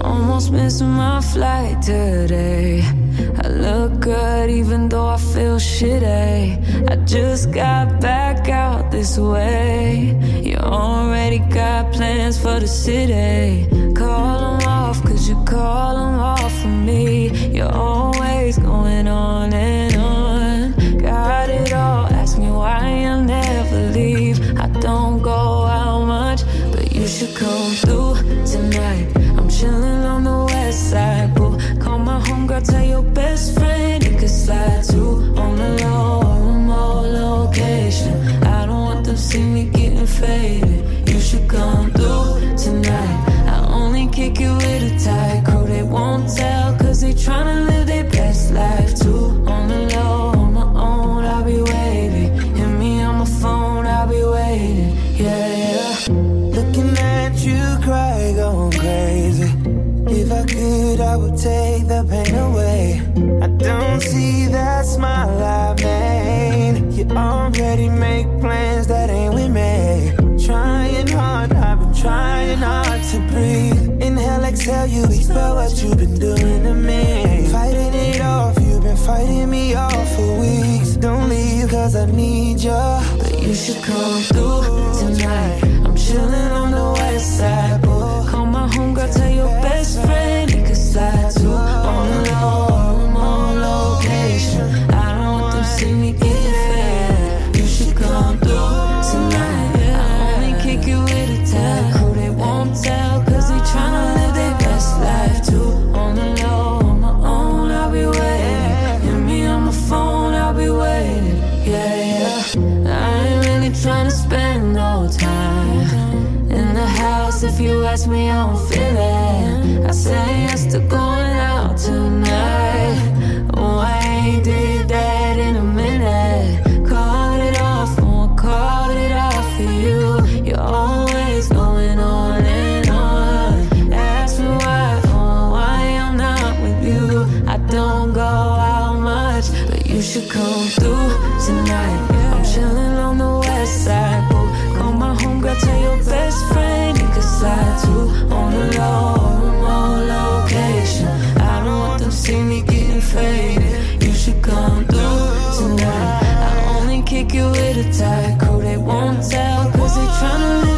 Almost missing my flight today. I look good even though I feel shitty. I just got back out this way. You already got plans for the city. Call them off, cause you call them off for me. You're always going on and on. Got it all, ask me why I never leave. I don't go out much, but you should come through tonight. I'm chilling on the west side, But you should come through see me getting faded. You should come through tonight. I only kick you with a tight crew. They won't tell, cause they tryna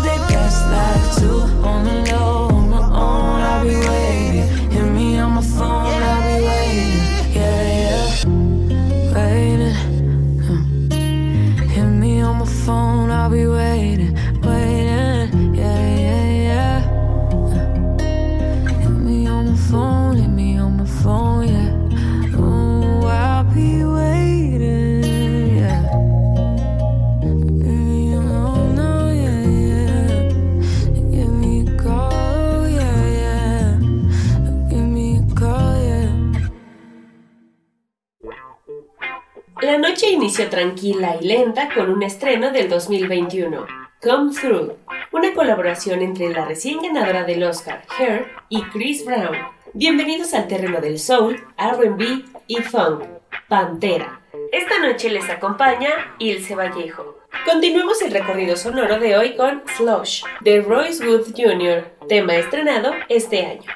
tranquila y lenta con un estreno del 2021, Come Through, una colaboración entre la recién ganadora del Oscar, Her, y Chris Brown. Bienvenidos al terreno del soul, RB y funk, Pantera. Esta noche les acompaña Ilse Vallejo. Continuemos el recorrido sonoro de hoy con Slush, de Royce Wood Jr., tema estrenado este año.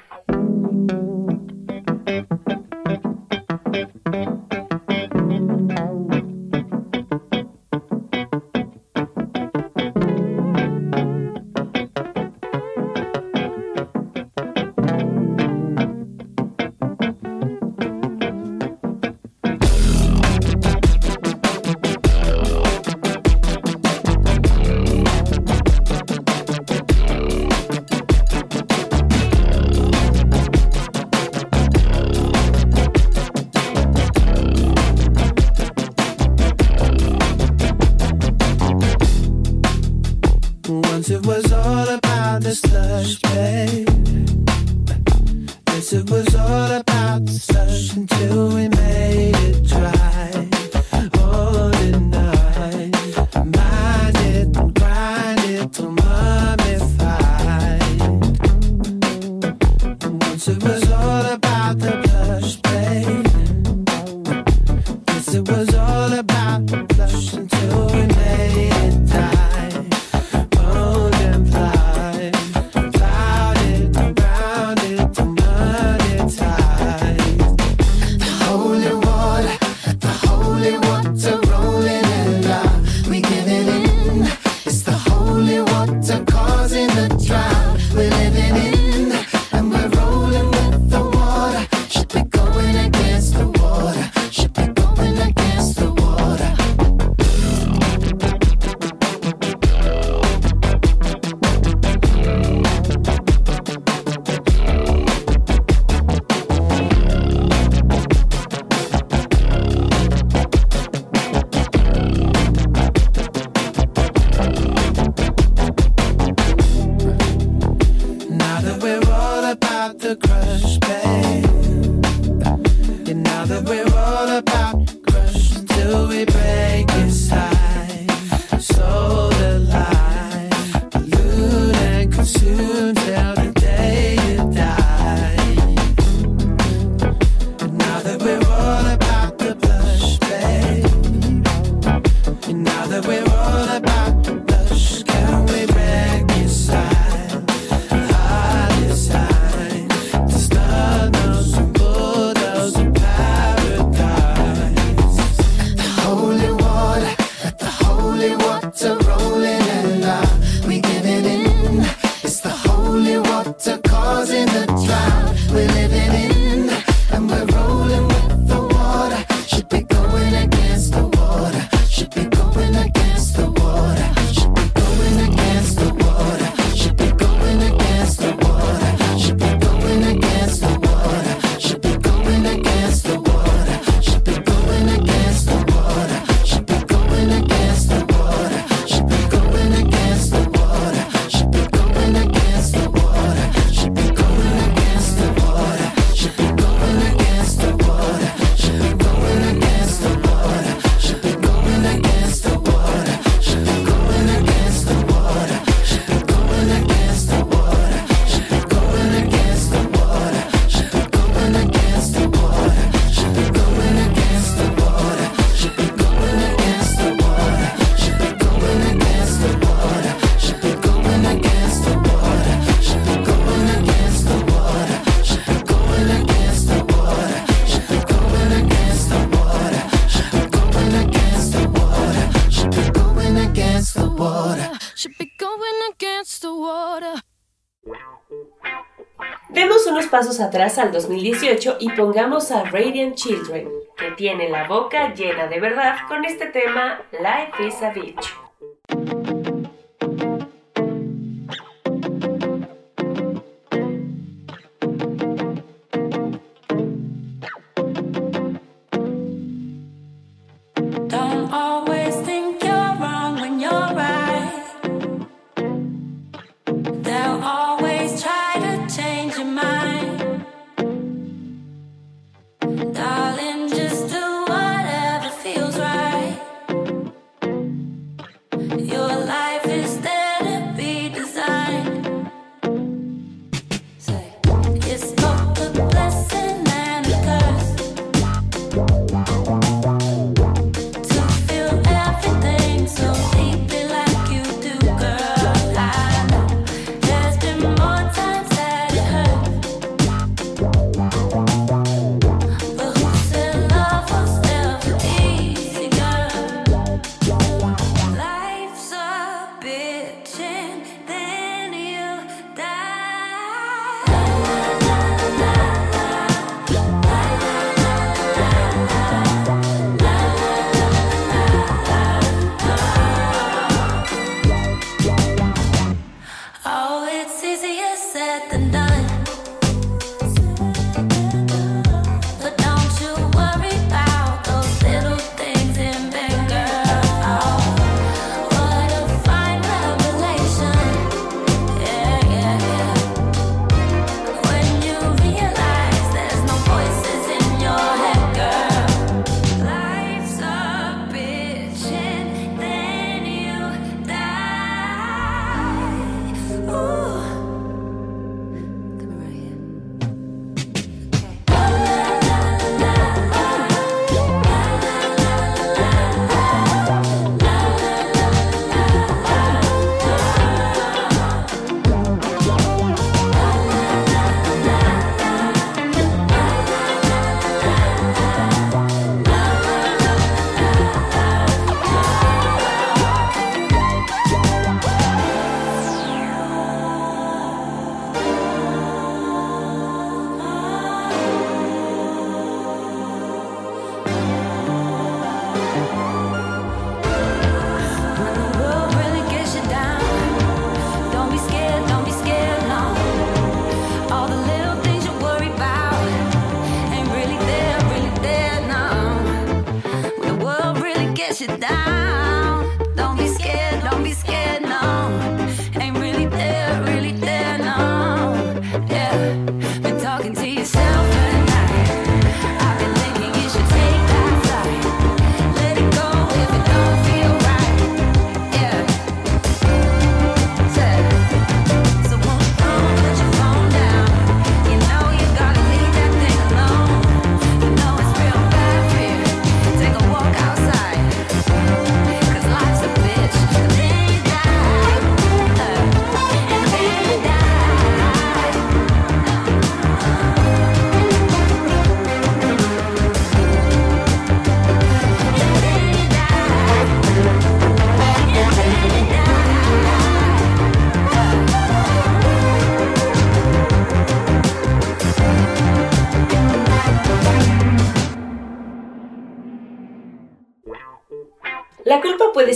Demos unos pasos atrás al 2018 y pongamos a Radiant Children, que tiene la boca llena de verdad con este tema Life is a Bitch.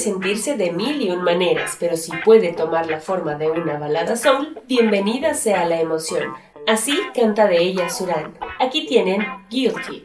Sentirse de mil y un maneras, pero si puede tomar la forma de una balada soul, bienvenida sea la emoción. Así canta de ella Suran. Aquí tienen Guilty.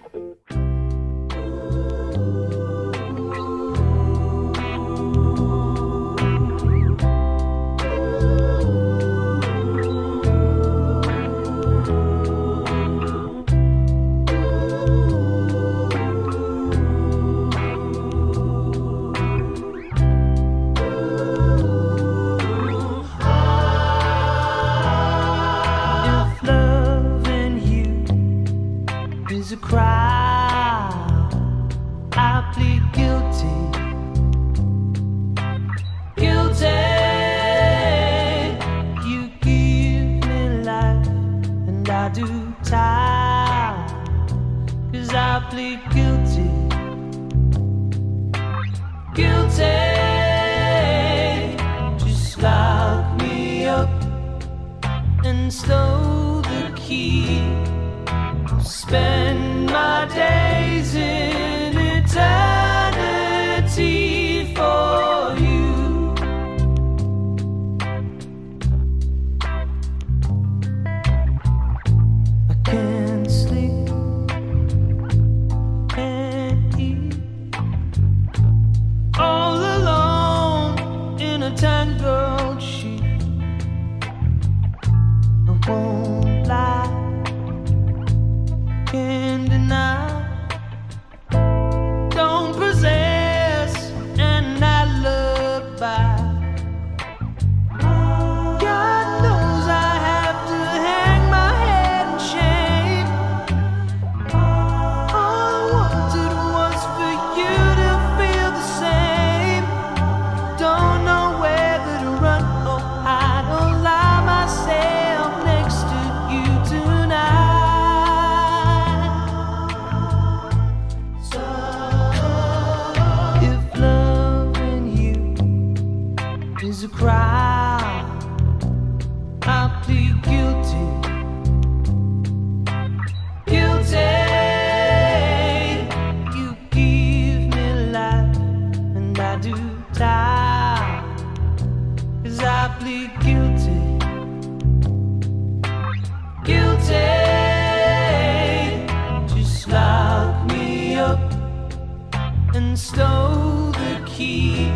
stole the key.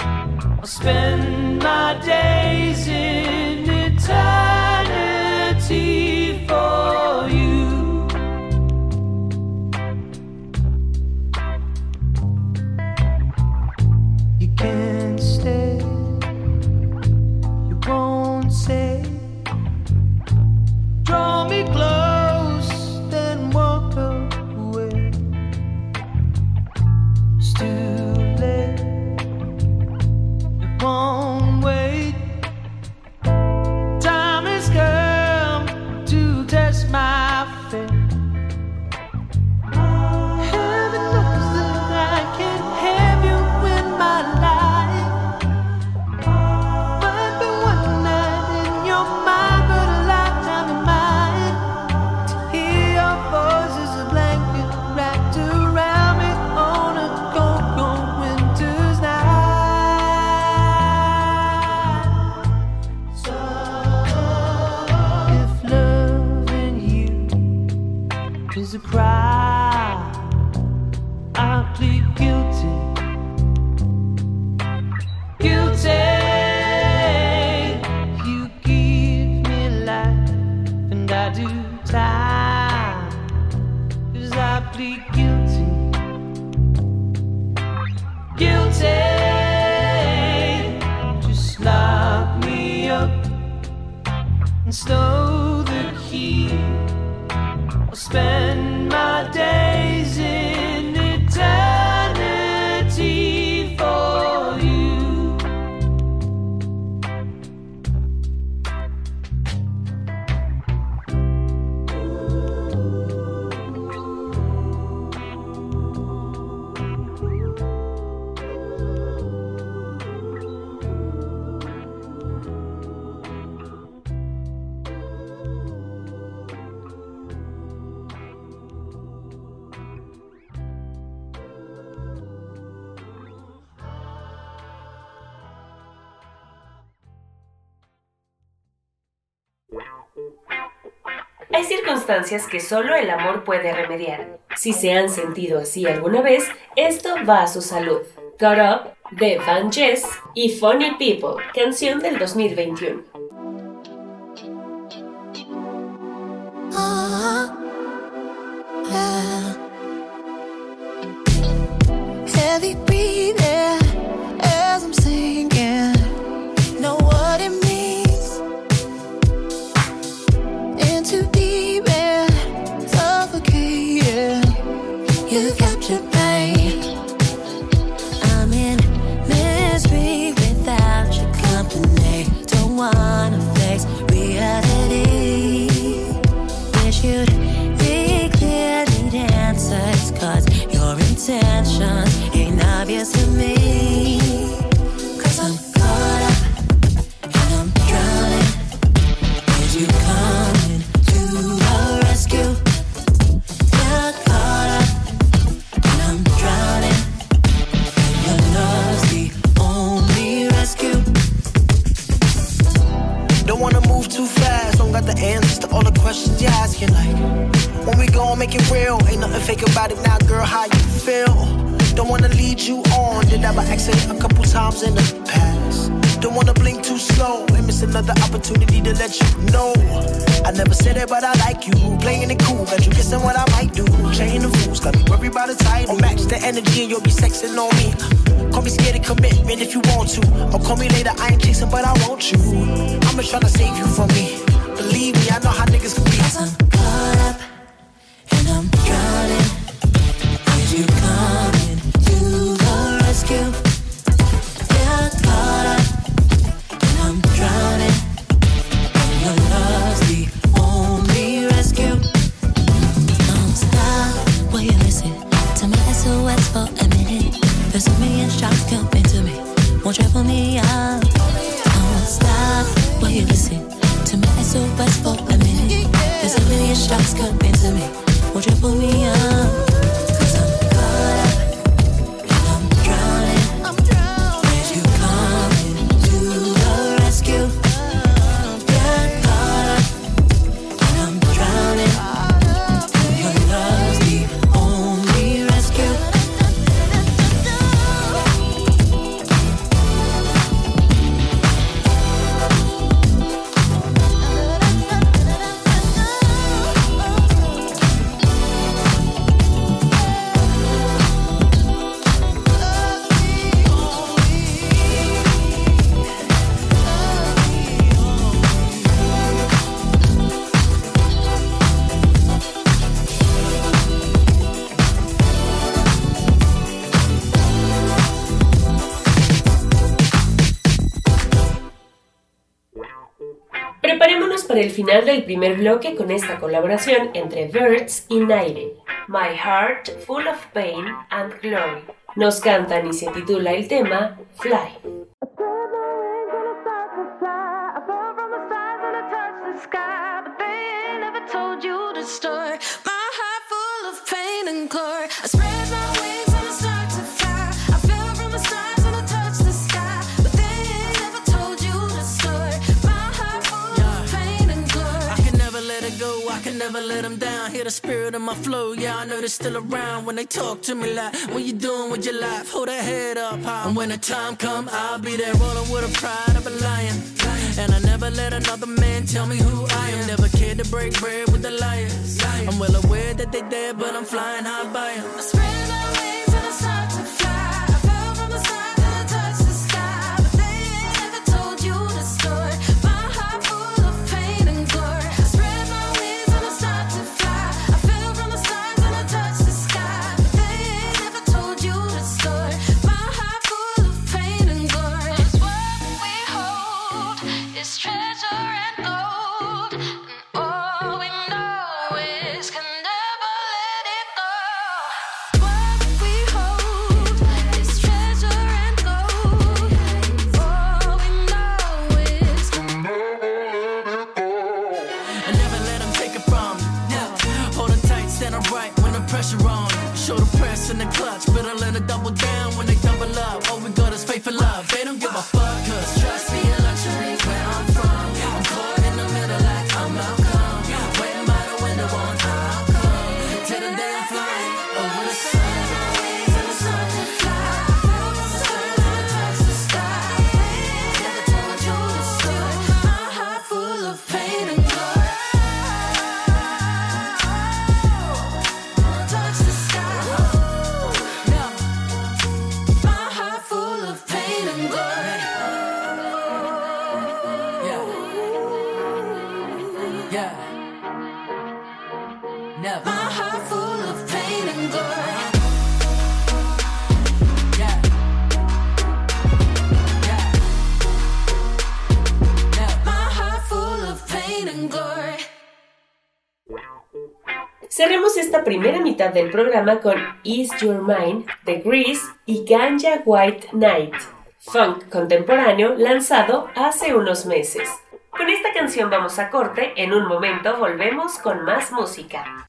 I'll spend my day. Que solo el amor puede remediar. Si se han sentido así alguna vez, esto va a su salud. Got Up de Van Jess y Funny People, canción del 2021. Call me later, I ain't chasing, but I want you. Final del primer bloque con esta colaboración entre Birds y Naire, My Heart Full of Pain and Glory. Nos cantan y se titula el tema Fly. Let them down. Hear the spirit of my flow. Yeah, I know they're still around when they talk to me like, what you doing with your life? Hold that head up high. And when the time come, I'll be there rolling with a pride of a lion. And I never let another man tell me who I am. Never cared to break bread with the liars. I'm well aware that they dead, but I'm flying high by them. del programa con Is Your Mind de Grease y Ganja White Night, funk contemporáneo lanzado hace unos meses. Con esta canción vamos a corte, en un momento volvemos con más música.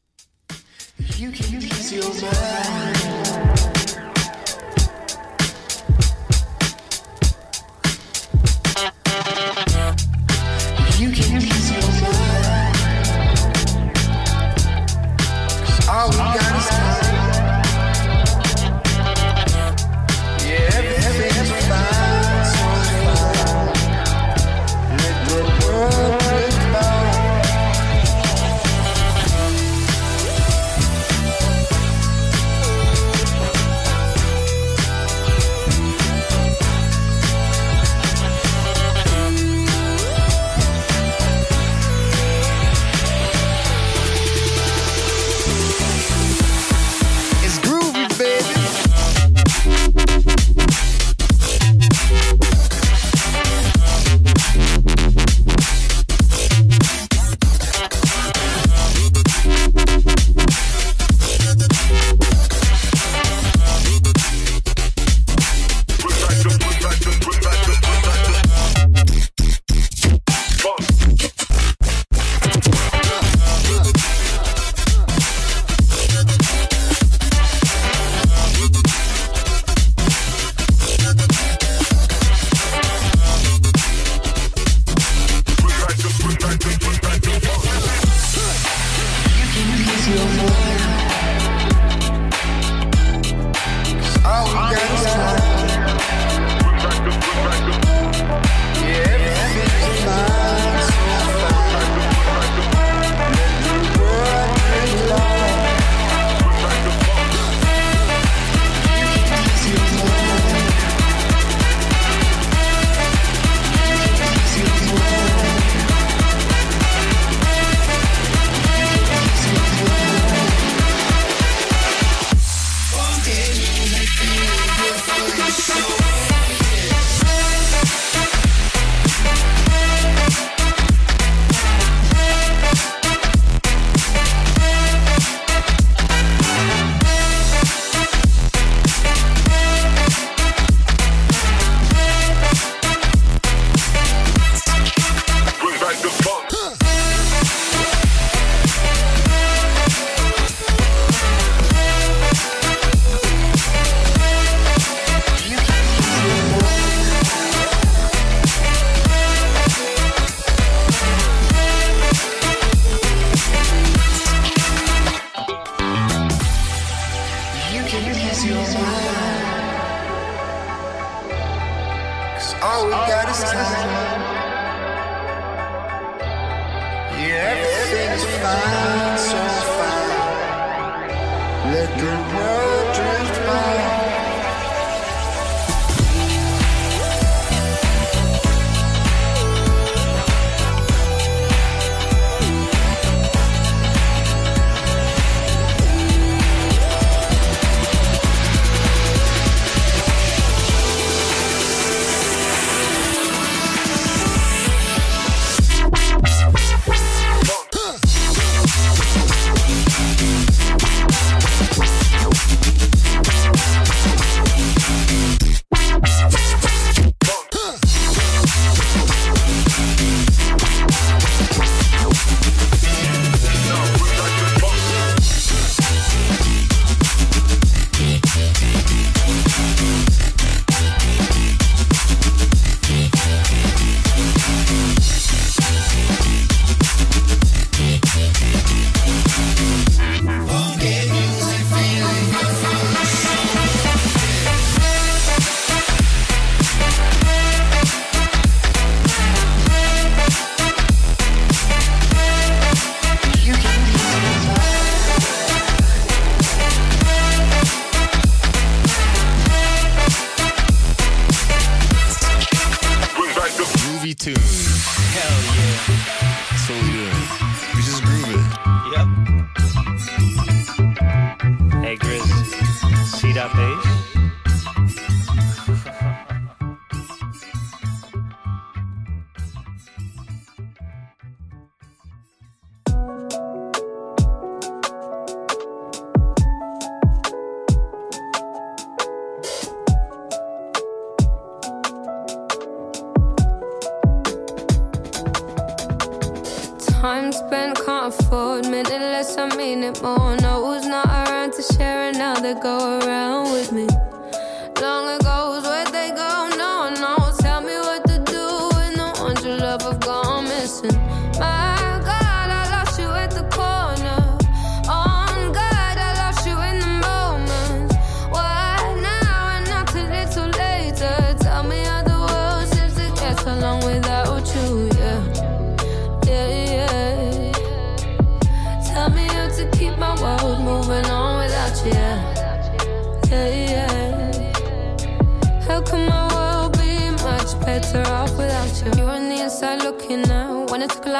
share another go around with me.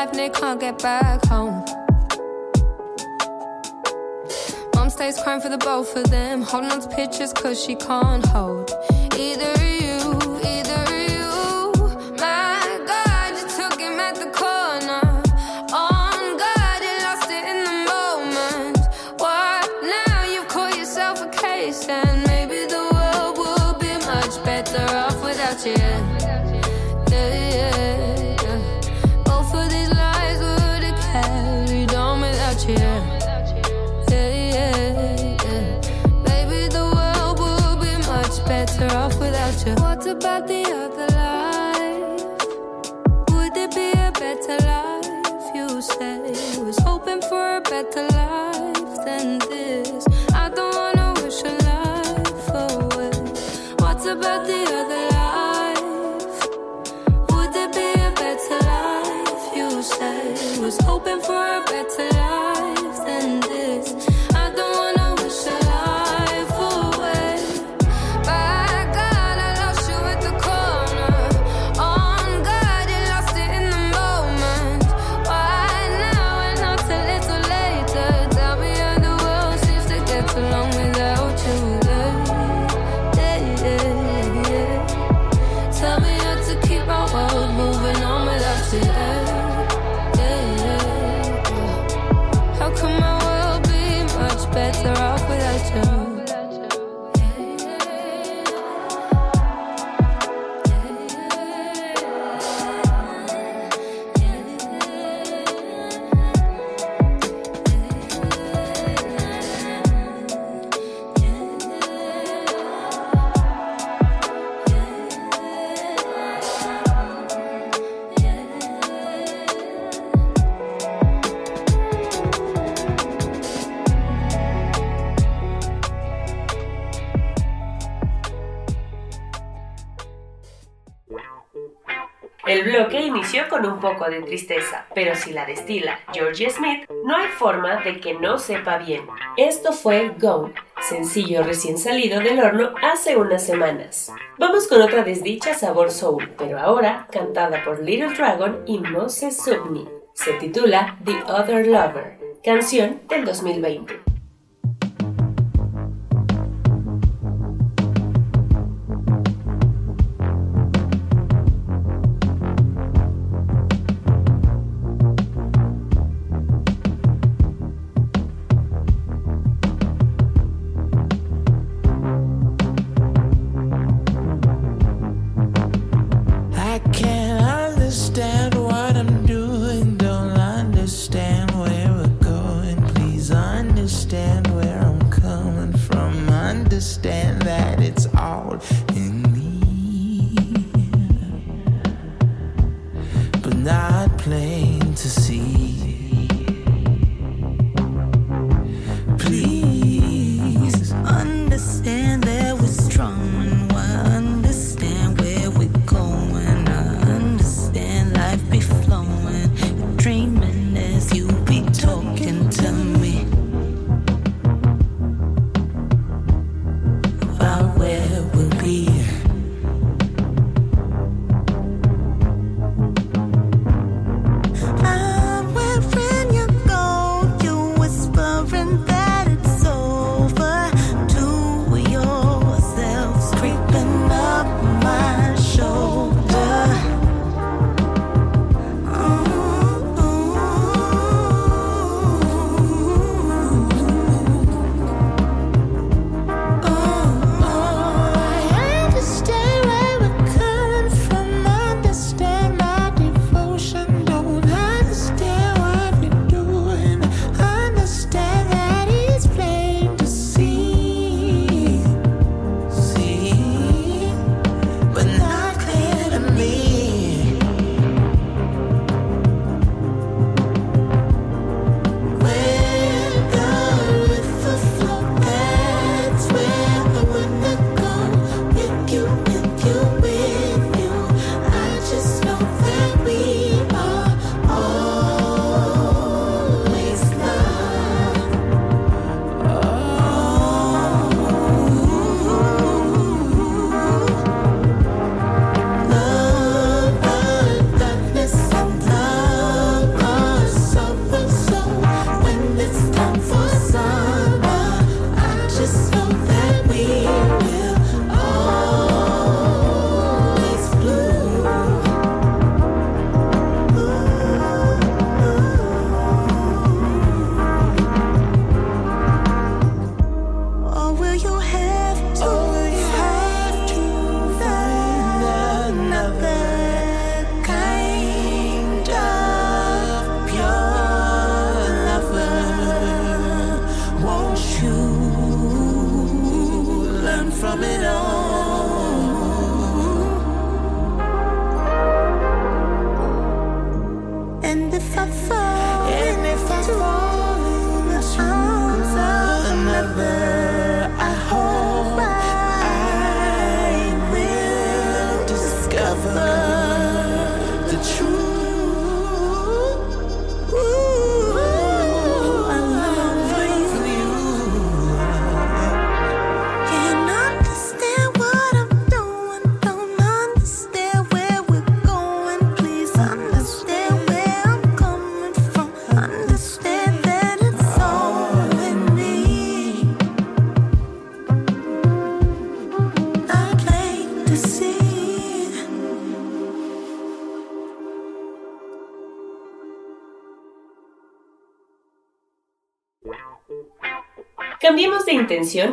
life and they can't get back home. Mom stays crying for the both of them, holding on to pictures cause she can't hold either. was hoping for a better poco de tristeza, pero si la destila Georgie Smith, no hay forma de que no sepa bien. Esto fue Gone, sencillo recién salido del horno hace unas semanas. Vamos con otra desdicha sabor soul, pero ahora cantada por Little Dragon y Moses Subni. Se titula The Other Lover, canción del 2020.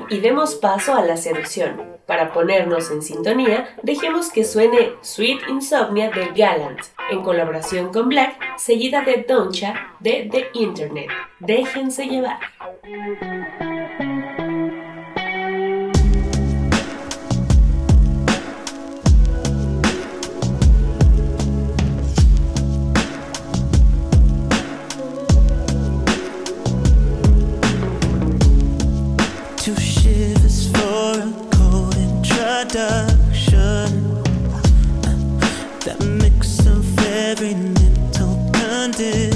y demos paso a la seducción. Para ponernos en sintonía, dejemos que suene Sweet Insomnia de Gallant, en colaboración con Black, seguida de Doncha de The Internet. Déjense llevar. introduction That mix of every mental condition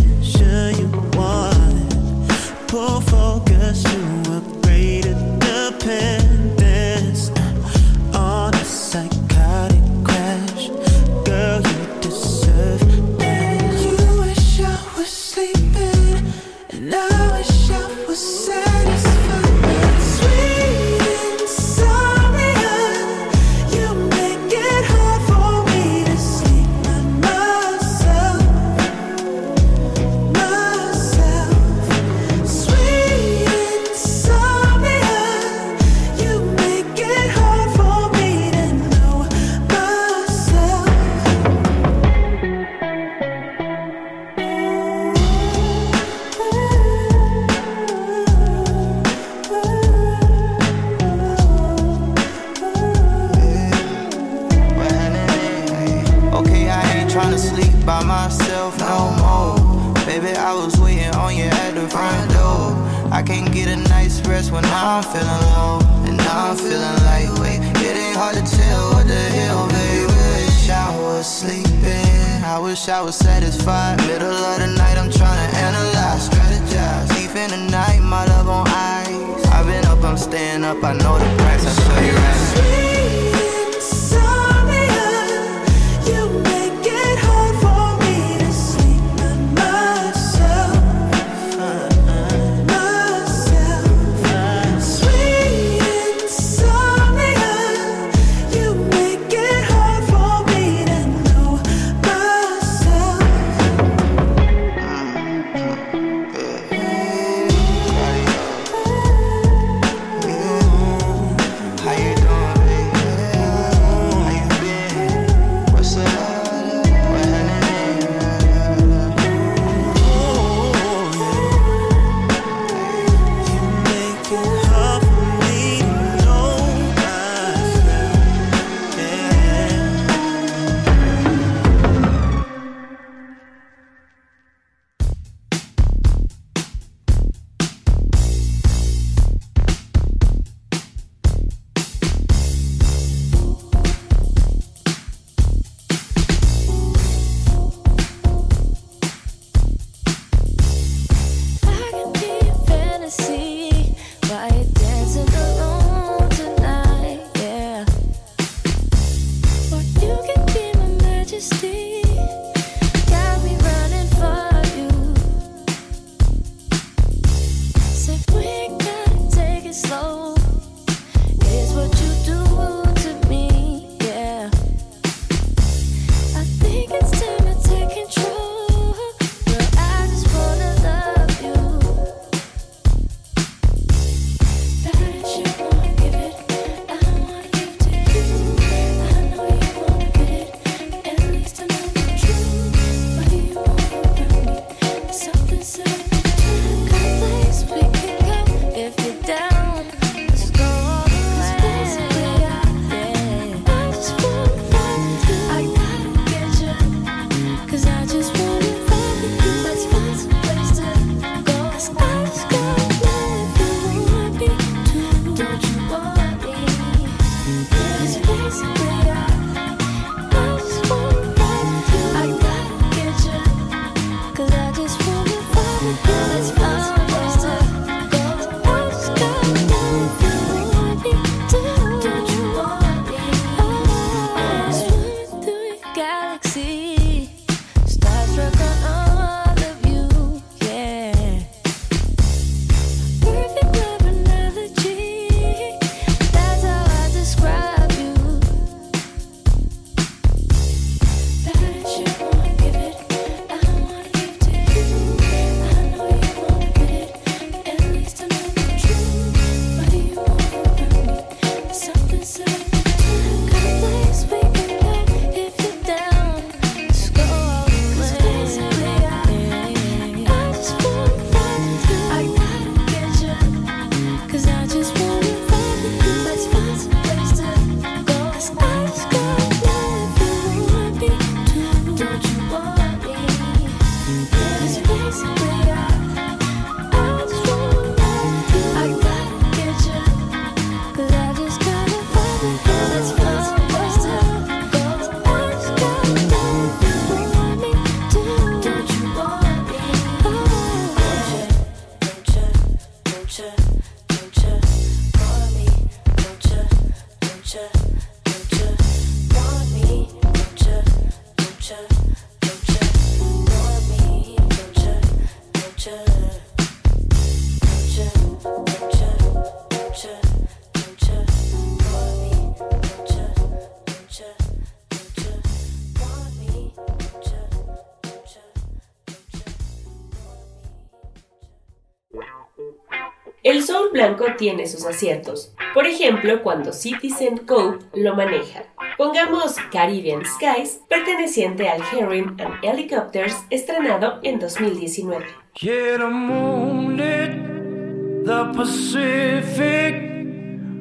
El soul blanco tiene sus aciertos, por ejemplo cuando Citizen Code lo maneja. Pongamos Caribbean Skies, perteneciente al Herring and Helicopters, estrenado en 2019. Yeah, the moonlit, the Pacific,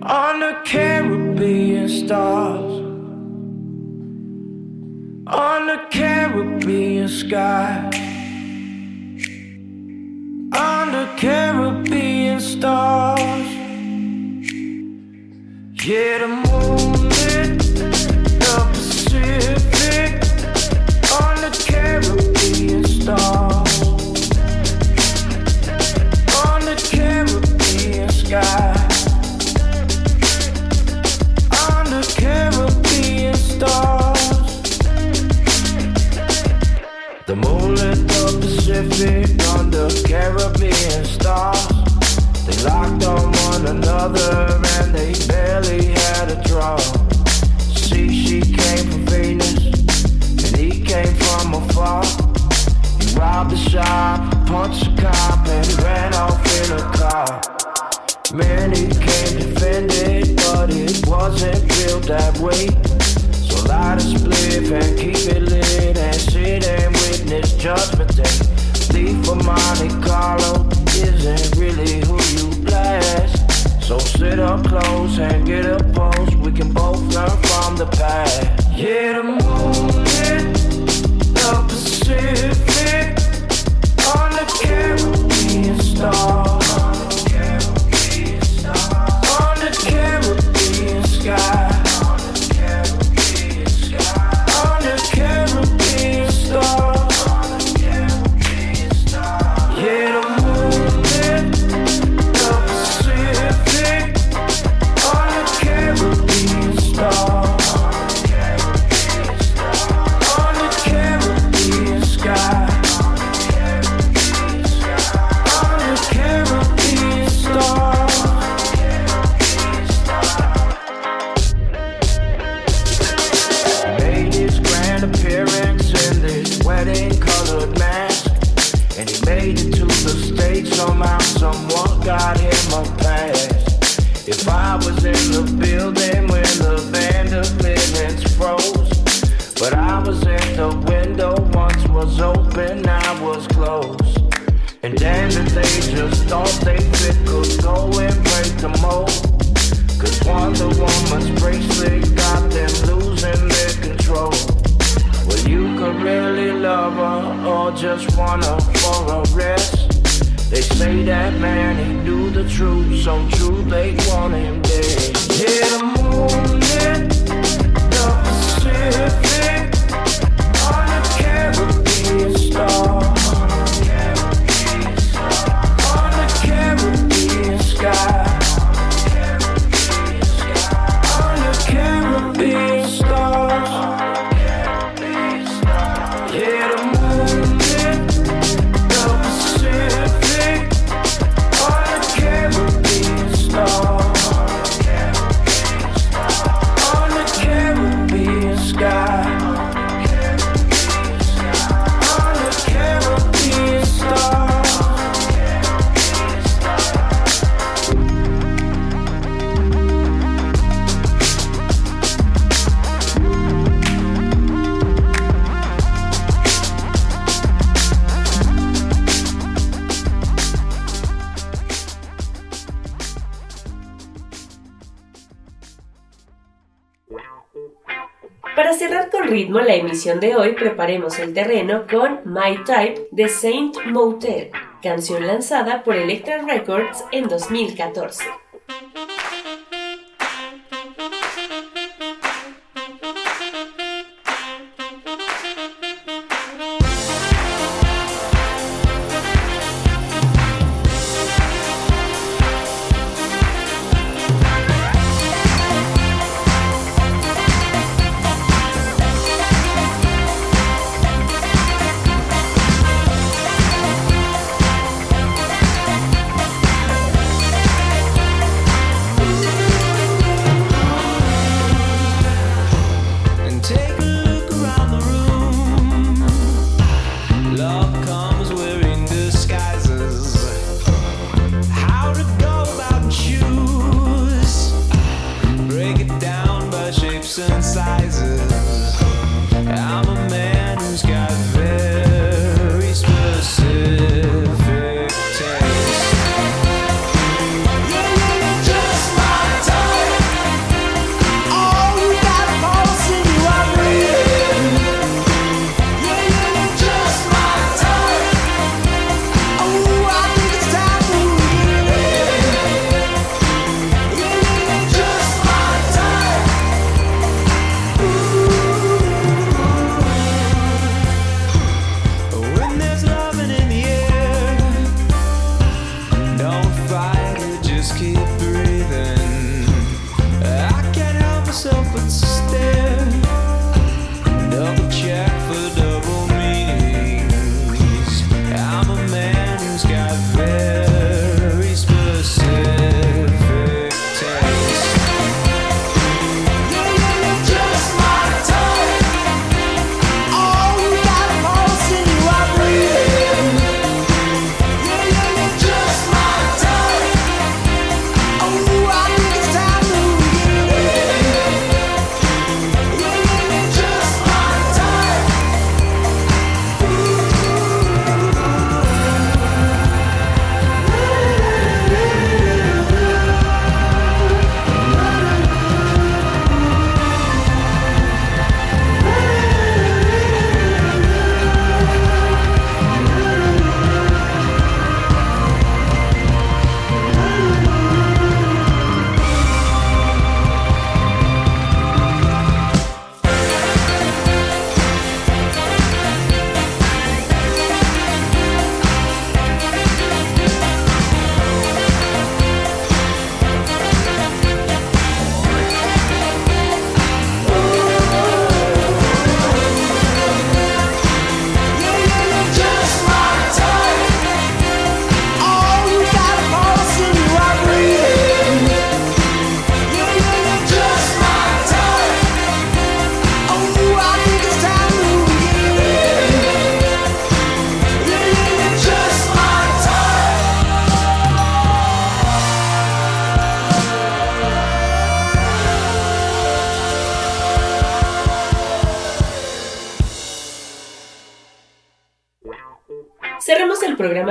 on the Caribbean stars, on the Caribbean stars. Yeah, the moon. One another and they barely had a draw. See, she came from Venus and he came from afar. He robbed the shop, punched a cop, and ran off in a car. Many came defended, but it wasn't built that way. So light a spliff and keep it lit and sit and witness judgment day. Leave for Monte Carlo isn't really who you blast. So sit up close and get a pulse. We can both learn from the past. Yeah, the moonlit, the Pacific, emisión de hoy, preparemos el terreno con My Type de Saint Motel, canción lanzada por Electra Records en 2014.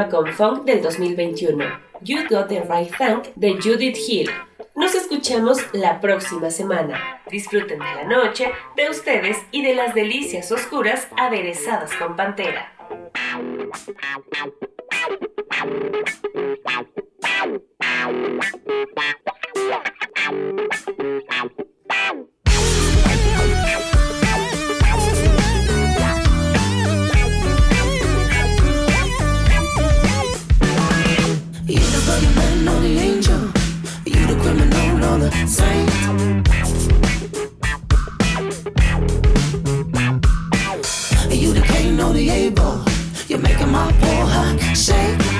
Con Funk del 2021, You Got the Right Funk de Judith Hill. Nos escuchamos la próxima semana. Disfruten de la noche, de ustedes y de las delicias oscuras aderezadas con Pantera. gonna say. You the K, or the able? You're making my poor heart shake.